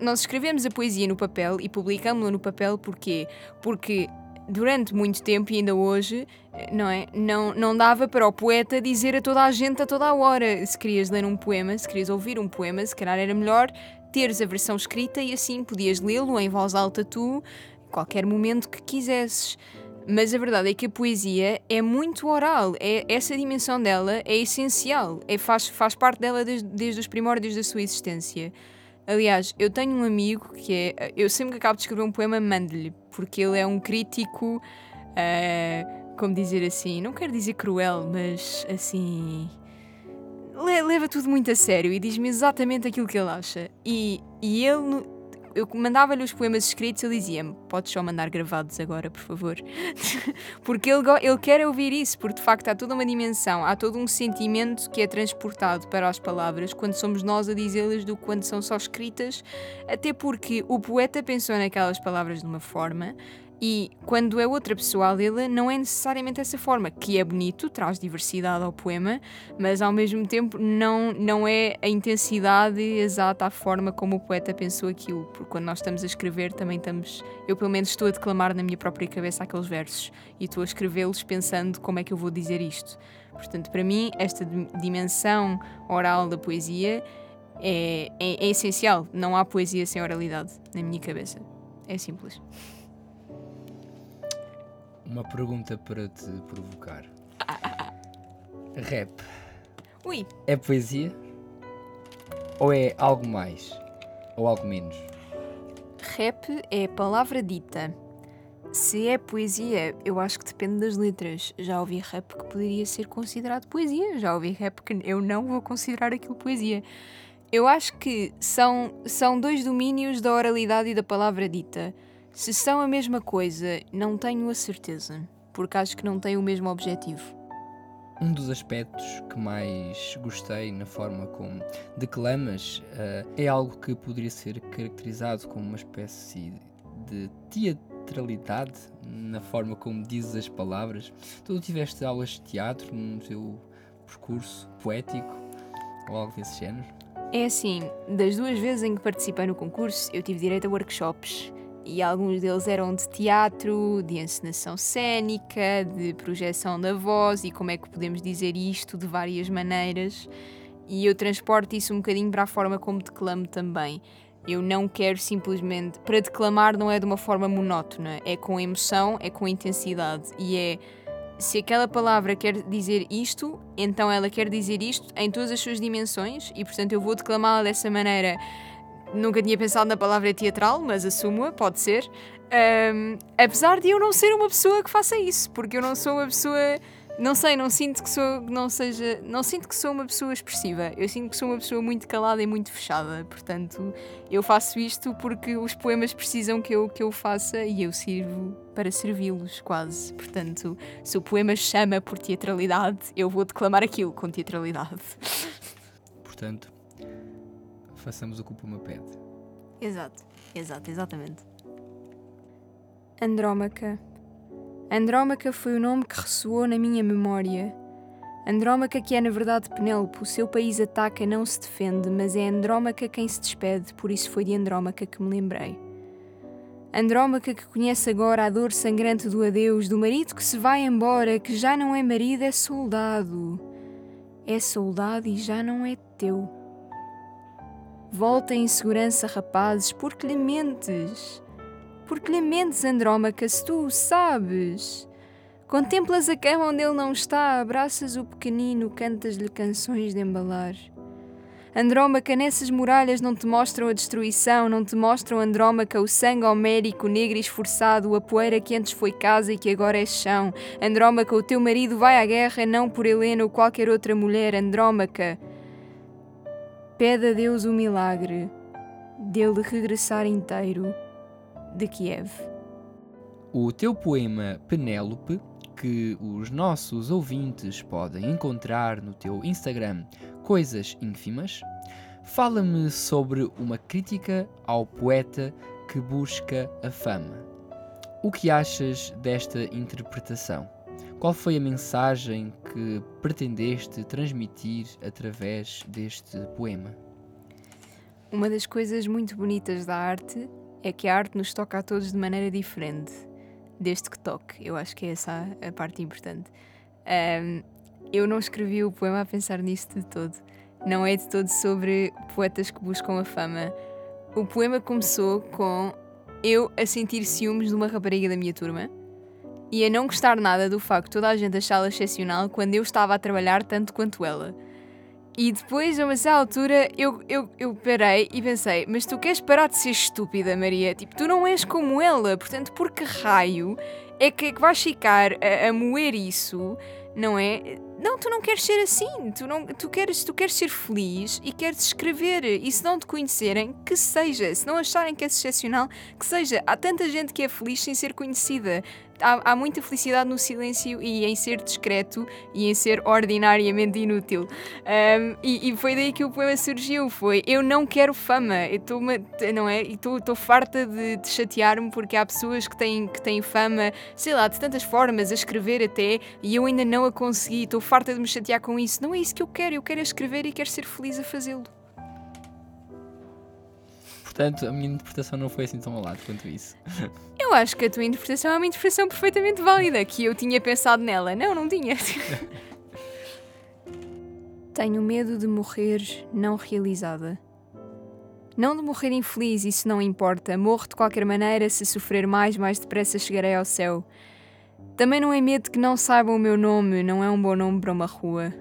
Nós escrevemos a poesia no papel e publicamos-la no papel porquê? Porque durante muito tempo e ainda hoje, não é? Não, não dava para o poeta dizer a toda a gente a toda a hora. Se querias ler um poema, se querias ouvir um poema, se calhar era melhor teres a versão escrita e assim podias lê-lo em voz alta tu, qualquer momento que quisesses. Mas a verdade é que a poesia é muito oral, é, essa dimensão dela é essencial, é, faz, faz parte dela desde, desde os primórdios da sua existência. Aliás, eu tenho um amigo que é. Eu sempre que acabo de escrever um poema, mando-lhe, porque ele é um crítico. ah, como dizer assim? Não quero dizer cruel, mas assim. le- Leva tudo muito a sério e diz-me exatamente aquilo que ele acha. E, e ele. Eu mandava-lhe os poemas escritos ele dizia-me: Podes só mandar gravados agora, por favor. [laughs] porque ele, ele quer ouvir isso, porque de facto há toda uma dimensão, há todo um sentimento que é transportado para as palavras quando somos nós a dizê-las do que quando são só escritas, até porque o poeta pensou naquelas palavras de uma forma. E quando é outra pessoa a lê-la, não é necessariamente essa forma, que é bonito, traz diversidade ao poema, mas ao mesmo tempo não, não é a intensidade exata, a forma como o poeta pensou aquilo. Porque quando nós estamos a escrever, também estamos. Eu, pelo menos, estou a declamar na minha própria cabeça aqueles versos e estou a escrevê-los pensando como é que eu vou dizer isto. Portanto, para mim, esta dim- dimensão oral da poesia é, é, é essencial. Não há poesia sem oralidade na minha cabeça. É simples. Uma pergunta para te provocar. Rap Ui, é poesia? Ou é algo mais? Ou algo menos? Rap é palavra dita. Se é poesia, eu acho que depende das letras. Já ouvi rap que poderia ser considerado poesia, já ouvi rap que eu não vou considerar aquilo poesia. Eu acho que são, são dois domínios da oralidade e da palavra dita. Se são a mesma coisa, não tenho a certeza, porque acho que não têm o mesmo objetivo. Um dos aspectos que mais gostei na forma como declamas eh, é algo que poderia ser caracterizado como uma espécie de teatralidade na forma como dizes as palavras. Tu tiveste aulas de teatro no teu percurso poético ou algo desse género? É assim, das duas vezes em que participei no concurso, eu tive direito a workshops. E alguns deles eram de teatro, de encenação cênica, de projeção da voz e como é que podemos dizer isto de várias maneiras. E eu transporto isso um bocadinho para a forma como declamo também. Eu não quero simplesmente. Para declamar não é de uma forma monótona, é com emoção, é com intensidade. E é. Se aquela palavra quer dizer isto, então ela quer dizer isto em todas as suas dimensões, e portanto eu vou declamá-la dessa maneira. Nunca tinha pensado na palavra teatral, mas assumo-a, pode ser. Ahm, apesar de eu não ser uma pessoa que faça isso, porque eu não sou uma pessoa. Não sei, não sinto que sou, não seja, não sinto que sou uma pessoa expressiva. Eu sinto que sou uma pessoa muito calada e muito fechada. Portanto, eu faço isto porque os poemas precisam que eu que eu faça e eu sirvo para servi-los, quase. Portanto, se o poema chama por teatralidade, eu vou declamar aquilo com teatralidade. Portanto, façamos o que o Puma pede. Exato, exato, exatamente. Andrómaca. Andrómaca foi o nome que ressoou na minha memória. Andrómaca, que é na verdade Penélope, o seu país ataca, não se defende, mas é Andrómaca quem se despede, por isso foi de Andrómaca que me lembrei. Andrómaca que conhece agora a dor sangrante do adeus, do marido que se vai embora, que já não é marido, é soldado. É soldado e já não é teu. Volta em segurança, rapazes, porque lhe mentes. Porque lhe mentes, se tu o sabes. Contemplas a cama onde ele não está, abraças o pequenino, cantas-lhe canções de embalar. Andrómaca, nessas muralhas não te mostram a destruição, não te mostram, Andrómaca, o sangue homérico, negro e esforçado, a poeira que antes foi casa e que agora é chão. Andrómaca, o teu marido vai à guerra não por Helena ou qualquer outra mulher, Andrómaca. Pede a Deus o milagre dele regressar inteiro de Kiev. O teu poema Penélope, que os nossos ouvintes podem encontrar no teu Instagram Coisas Ínfimas, fala-me sobre uma crítica ao poeta que busca a fama. O que achas desta interpretação? Qual foi a mensagem que pretendeste transmitir através deste poema? Uma das coisas muito bonitas da arte é que a arte nos toca a todos de maneira diferente, desde que toque. Eu acho que é essa a parte importante. Ahm, eu não escrevi o poema a pensar nisso de todo. Não é de todo sobre poetas que buscam a fama. O poema começou com eu a sentir ciúmes de uma rapariga da minha turma e a não gostar nada do facto de toda a gente achá-la excepcional quando eu estava a trabalhar tanto quanto ela. E depois, a uma certa altura, eu, eu, eu parei e pensei: Mas tu queres parar de ser estúpida, Maria? Tipo, tu não és como ela, portanto, por que raio é que, é que vais ficar a, a moer isso? Não é? Não, tu não queres ser assim. Tu, não, tu, queres, tu queres ser feliz e queres escrever. E se não te conhecerem, que seja. Se não acharem que és excepcional, que seja. Há tanta gente que é feliz sem ser conhecida. Há, há muita felicidade no silêncio e em ser discreto e em ser ordinariamente inútil. Um, e, e foi daí que o poema surgiu. Foi eu não quero fama. Eu estou não é? Estou farta de, de chatear-me porque há pessoas que têm, que têm fama, sei lá, de tantas formas, a escrever até, e eu ainda não a consegui. Estou farta de me chatear com isso. Não é isso que eu quero. Eu quero é escrever e quero ser feliz a fazê-lo. Portanto, a minha interpretação não foi assim tão ao lado quanto isso. [laughs] Eu acho que a tua interpretação é uma interpretação perfeitamente válida, que eu tinha pensado nela. Não, não tinha. [laughs] Tenho medo de morrer não realizada. Não de morrer infeliz, isso não importa. Morro de qualquer maneira, se sofrer mais, mais depressa chegarei ao céu. Também não é medo que não saibam o meu nome, não é um bom nome para uma rua.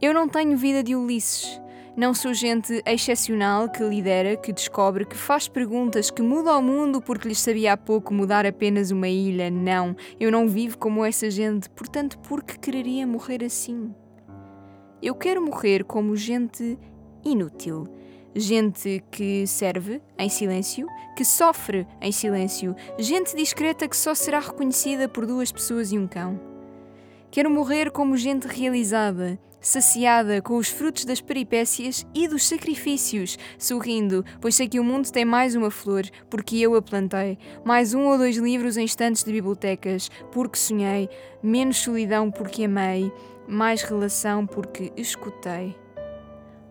Eu não tenho vida de Ulisses. Não sou gente excepcional que lidera, que descobre, que faz perguntas, que muda o mundo porque lhes sabia há pouco mudar apenas uma ilha. Não, eu não vivo como essa gente, portanto, por que quereria morrer assim? Eu quero morrer como gente inútil. Gente que serve em silêncio, que sofre em silêncio, gente discreta que só será reconhecida por duas pessoas e um cão. Quero morrer como gente realizada, saciada com os frutos das peripécias e dos sacrifícios, sorrindo, pois sei que o mundo tem mais uma flor, porque eu a plantei, mais um ou dois livros em estantes de bibliotecas, porque sonhei, menos solidão porque amei, mais relação porque escutei.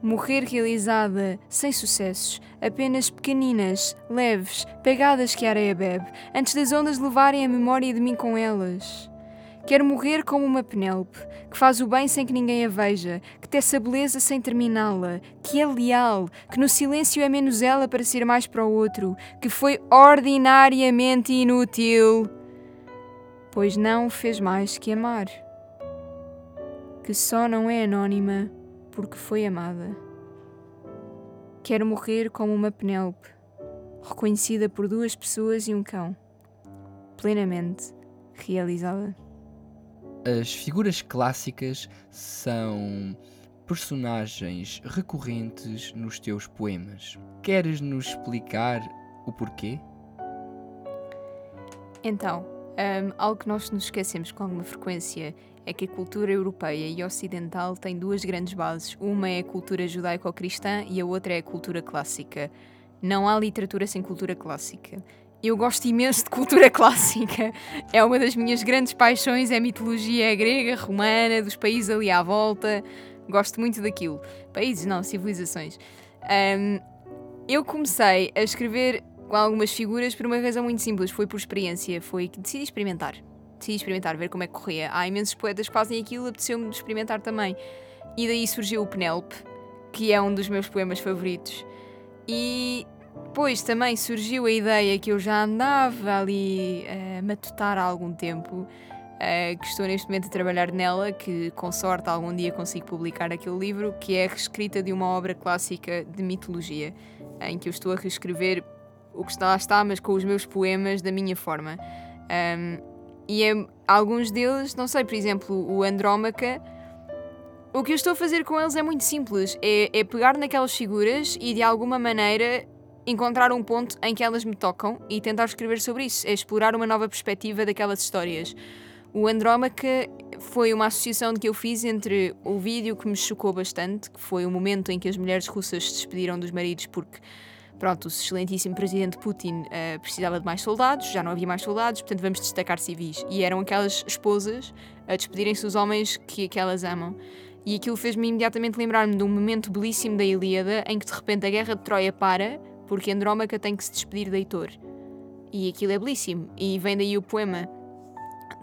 Morrer realizada, sem sucessos, apenas pequeninas, leves, pegadas que a areia bebe, antes das ondas levarem a memória de mim com elas. Quero morrer como uma Penélope, que faz o bem sem que ninguém a veja, que tece a beleza sem terminá-la, que é leal, que no silêncio é menos ela para ser mais para o outro, que foi ordinariamente inútil, pois não fez mais que amar, que só não é anónima porque foi amada. Quero morrer como uma Penélope, reconhecida por duas pessoas e um cão, plenamente realizada. As figuras clássicas são personagens recorrentes nos teus poemas. Queres nos explicar o porquê? Então, hum, algo que nós nos esquecemos com alguma frequência é que a cultura europeia e ocidental tem duas grandes bases. Uma é a cultura judaico-cristã e a outra é a cultura clássica. Não há literatura sem cultura clássica. Eu gosto imenso de cultura [laughs] clássica. É uma das minhas grandes paixões, é a mitologia grega, romana, dos países ali à volta. Gosto muito daquilo. Países, não, civilizações. Hum, eu comecei a escrever com algumas figuras por uma razão muito simples. Foi por experiência. Foi que decidi experimentar. Decidi experimentar, ver como é que corria. Há imensos poetas que fazem aquilo, apeteceu-me experimentar também. E daí surgiu o Penélope, que é um dos meus poemas favoritos. E depois também surgiu a ideia que eu já andava ali a matutar há algum tempo, eh, que estou neste momento a trabalhar nela, que com sorte algum dia consigo publicar aquele livro, que é a reescrita de uma obra clássica de mitologia, em que eu estou a reescrever o que está lá está, mas com os meus poemas da minha forma. Um, e é, alguns deles, não sei, por exemplo, o Andrómaca. O que eu estou a fazer com eles é muito simples: é, é pegar naquelas figuras e de alguma maneira encontrar um ponto em que elas me tocam e tentar escrever sobre isso, é explorar uma nova perspectiva daquelas histórias. O Andrómaca foi uma associação que eu fiz entre o vídeo que me chocou bastante, que foi o momento em que as mulheres russas se despediram dos maridos porque, pronto, o excelentíssimo presidente Putin eh, precisava de mais soldados, já não havia mais soldados, portanto vamos destacar civis. E eram aquelas esposas a despedirem-se dos homens que, que elas amam. E aquilo fez-me imediatamente lembrar-me de um momento belíssimo da Ilíada em que de repente a guerra de Troia para porque Andrómaca tem que se despedir de Heitor. E aquilo é belíssimo. E vem daí o poema.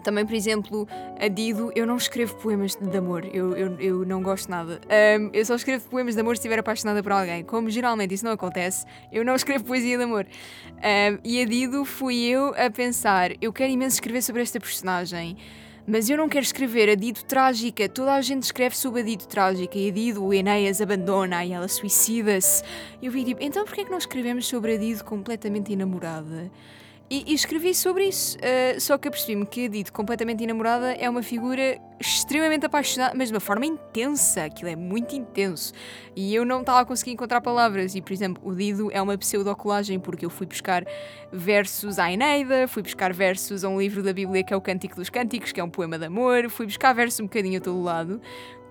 Também, por exemplo, a Dido, eu não escrevo poemas de amor, eu, eu, eu não gosto nada. Ahm, eu só escrevo poemas de amor se estiver apaixonada por alguém. Como geralmente isso não acontece, eu não [laughs] escrevo poesia de amor. Ahm, e a Dido fui eu a pensar: eu quero imenso escrever sobre esta personagem. Mas eu não quero escrever a Dido trágica. Toda a gente escreve sobre a Dido trágica e a Dido, o Enéas abandona e ela suicida-se. Eu vi tipo, então porquê é que não escrevemos sobre a Dido completamente enamorada? E, e escrevi sobre isso, uh, só que apercebi-me que Dido, completamente enamorada, é uma figura extremamente apaixonada, mas de uma forma intensa, aquilo é muito intenso. E eu não estava a conseguir encontrar palavras. E, por exemplo, o Dido é uma pseudocolagem, porque eu fui buscar versos à Eneida, fui buscar versos a um livro da Bíblia que é o Cântico dos Cânticos, que é um poema de amor, fui buscar versos um bocadinho a todo lado.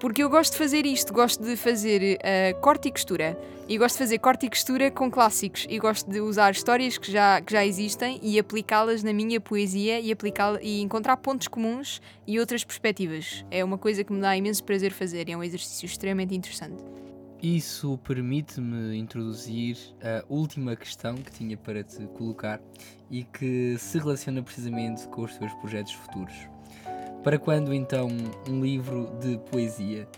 Porque eu gosto de fazer isto, gosto de fazer uh, corte e costura. E gosto de fazer corte e costura com clássicos. E gosto de usar histórias que já, que já existem e aplicá-las na minha poesia e, e encontrar pontos comuns e outras perspectivas. É uma coisa que me dá imenso prazer fazer e é um exercício extremamente interessante. Isso permite-me introduzir a última questão que tinha para te colocar e que se relaciona precisamente com os teus projetos futuros. Para quando então um livro de poesia?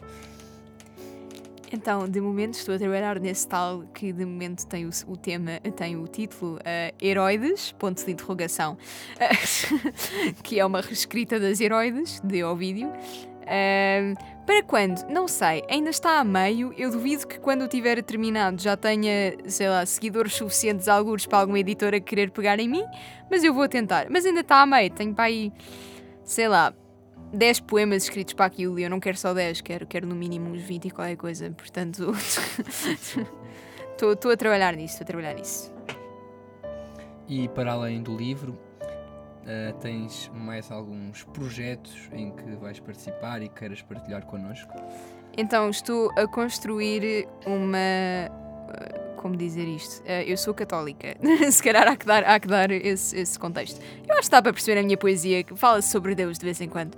Então, de momento estou a trabalhar nesse tal que de momento tem o, o tema, tem o título uh, Heroides, ponto de interrogação, uh, [laughs] que é uma reescrita das Heroides, de Ovídio. Uh, para quando? Não sei, ainda está a meio. Eu duvido que quando tiver terminado já tenha, sei lá, seguidores suficientes, alguns para alguma editora querer pegar em mim, mas eu vou tentar. Mas ainda está a meio, tenho para aí, sei lá, 10 poemas escritos para aquilo e eu não quero só 10, quero, quero no mínimo uns 20 e qualquer coisa. Portanto, [laughs] estou a trabalhar nisso, estou a trabalhar nisso. E para além do livro, uh, tens mais alguns projetos em que vais participar e queiras partilhar connosco? Então, estou a construir uma. Como dizer isto? Uh, eu sou católica. [laughs] Se calhar há que dar, há que dar esse, esse contexto. Eu acho que dá para perceber a minha poesia que fala sobre Deus de vez em quando.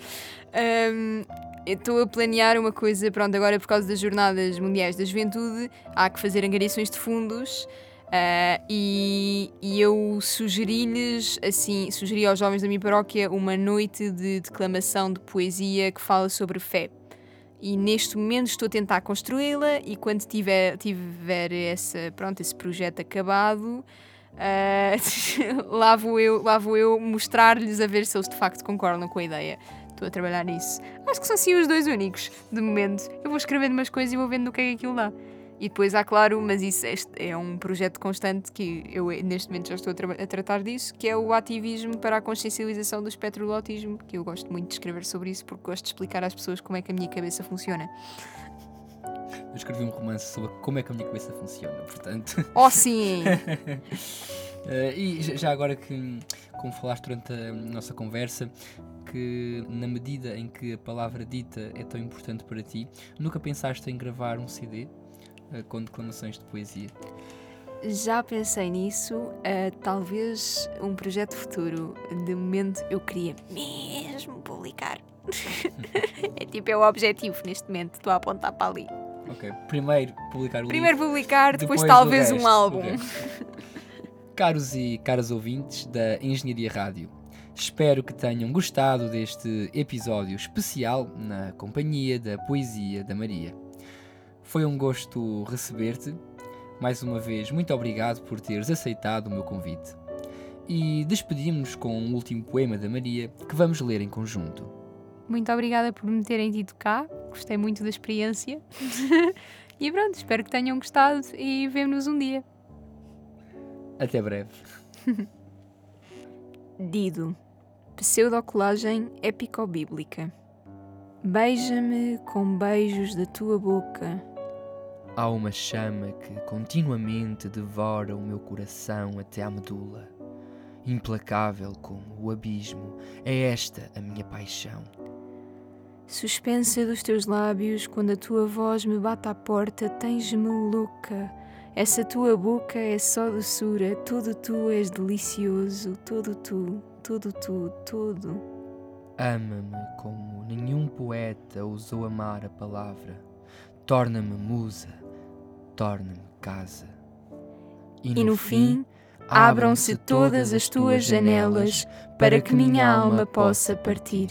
Um, Estou a planear uma coisa, pronto, agora por causa das Jornadas Mundiais da Juventude, há que fazer angariações de fundos. Uh, e, e, eu sugeri-lhes, assim, sugeri aos jovens da minha paróquia uma noite de declamação de poesia que fala sobre fé. E neste momento estou a tentar construí-la e quando tiver, tiver esse, pronto, esse projeto acabado, uh, [laughs] lá, vou eu, lá vou eu mostrar-lhes a ver se eles de facto concordam com a ideia. Estou a trabalhar nisso. Acho que são sim os dois únicos, de momento. Eu vou escrevendo umas coisas e vou vendo o que é que aquilo dá. E depois há, claro, mas isso é, um projeto constante que eu neste momento já estou a, tra a, tratar disso, que é o ativismo para a consciencialização do espectro do autismo, que eu gosto muito de escrever sobre isso porque gosto de explicar às pessoas como é que a minha cabeça funciona. Eu escrevi um romance sobre como é que a minha cabeça funciona, portanto. [laughs] Oh, sim! uh, [laughs] e já agora que, como falaste durante a nossa conversa, que na medida em que a palavra dita é tão importante para ti, nunca pensaste em gravar um CD? Com declamações de poesia? Já pensei nisso, uh, talvez um projeto futuro. De momento eu queria mesmo publicar. [laughs] é tipo, é o objetivo neste momento, estou a apontar para ali. Ok, primeiro publicar o Primeiro livro, publicar, depois, depois talvez resto, um álbum. Caros e caras ouvintes da Engenharia Rádio, espero que tenham gostado deste episódio especial na companhia da Poesia da Maria. Foi um gosto receber-te. Mais uma vez, muito obrigado por teres aceitado o meu convite. E despedimos-nos com um último poema da Maria que vamos ler em conjunto. Muito obrigada por me terem tido cá, gostei muito da experiência. [laughs] e pronto, espero que tenham gostado e vemo-nos um dia. Até breve. [laughs] Dido Pseudocolagem épico-bíblica Beija-me com beijos da tua boca Há uma chama que continuamente devora o meu coração até à medula. Implacável como o abismo, é esta a minha paixão. Suspensa dos teus lábios, quando a tua voz me bate à porta, tens-me louca. Essa tua boca é só doçura, todo tu és delicioso, todo tu, todo tu, todo. Ama-me como nenhum poeta ousou amar a palavra. Torna-me musa, torna-me casa. E no fim, abram-se todas as tuas janelas para que minha alma possa partir.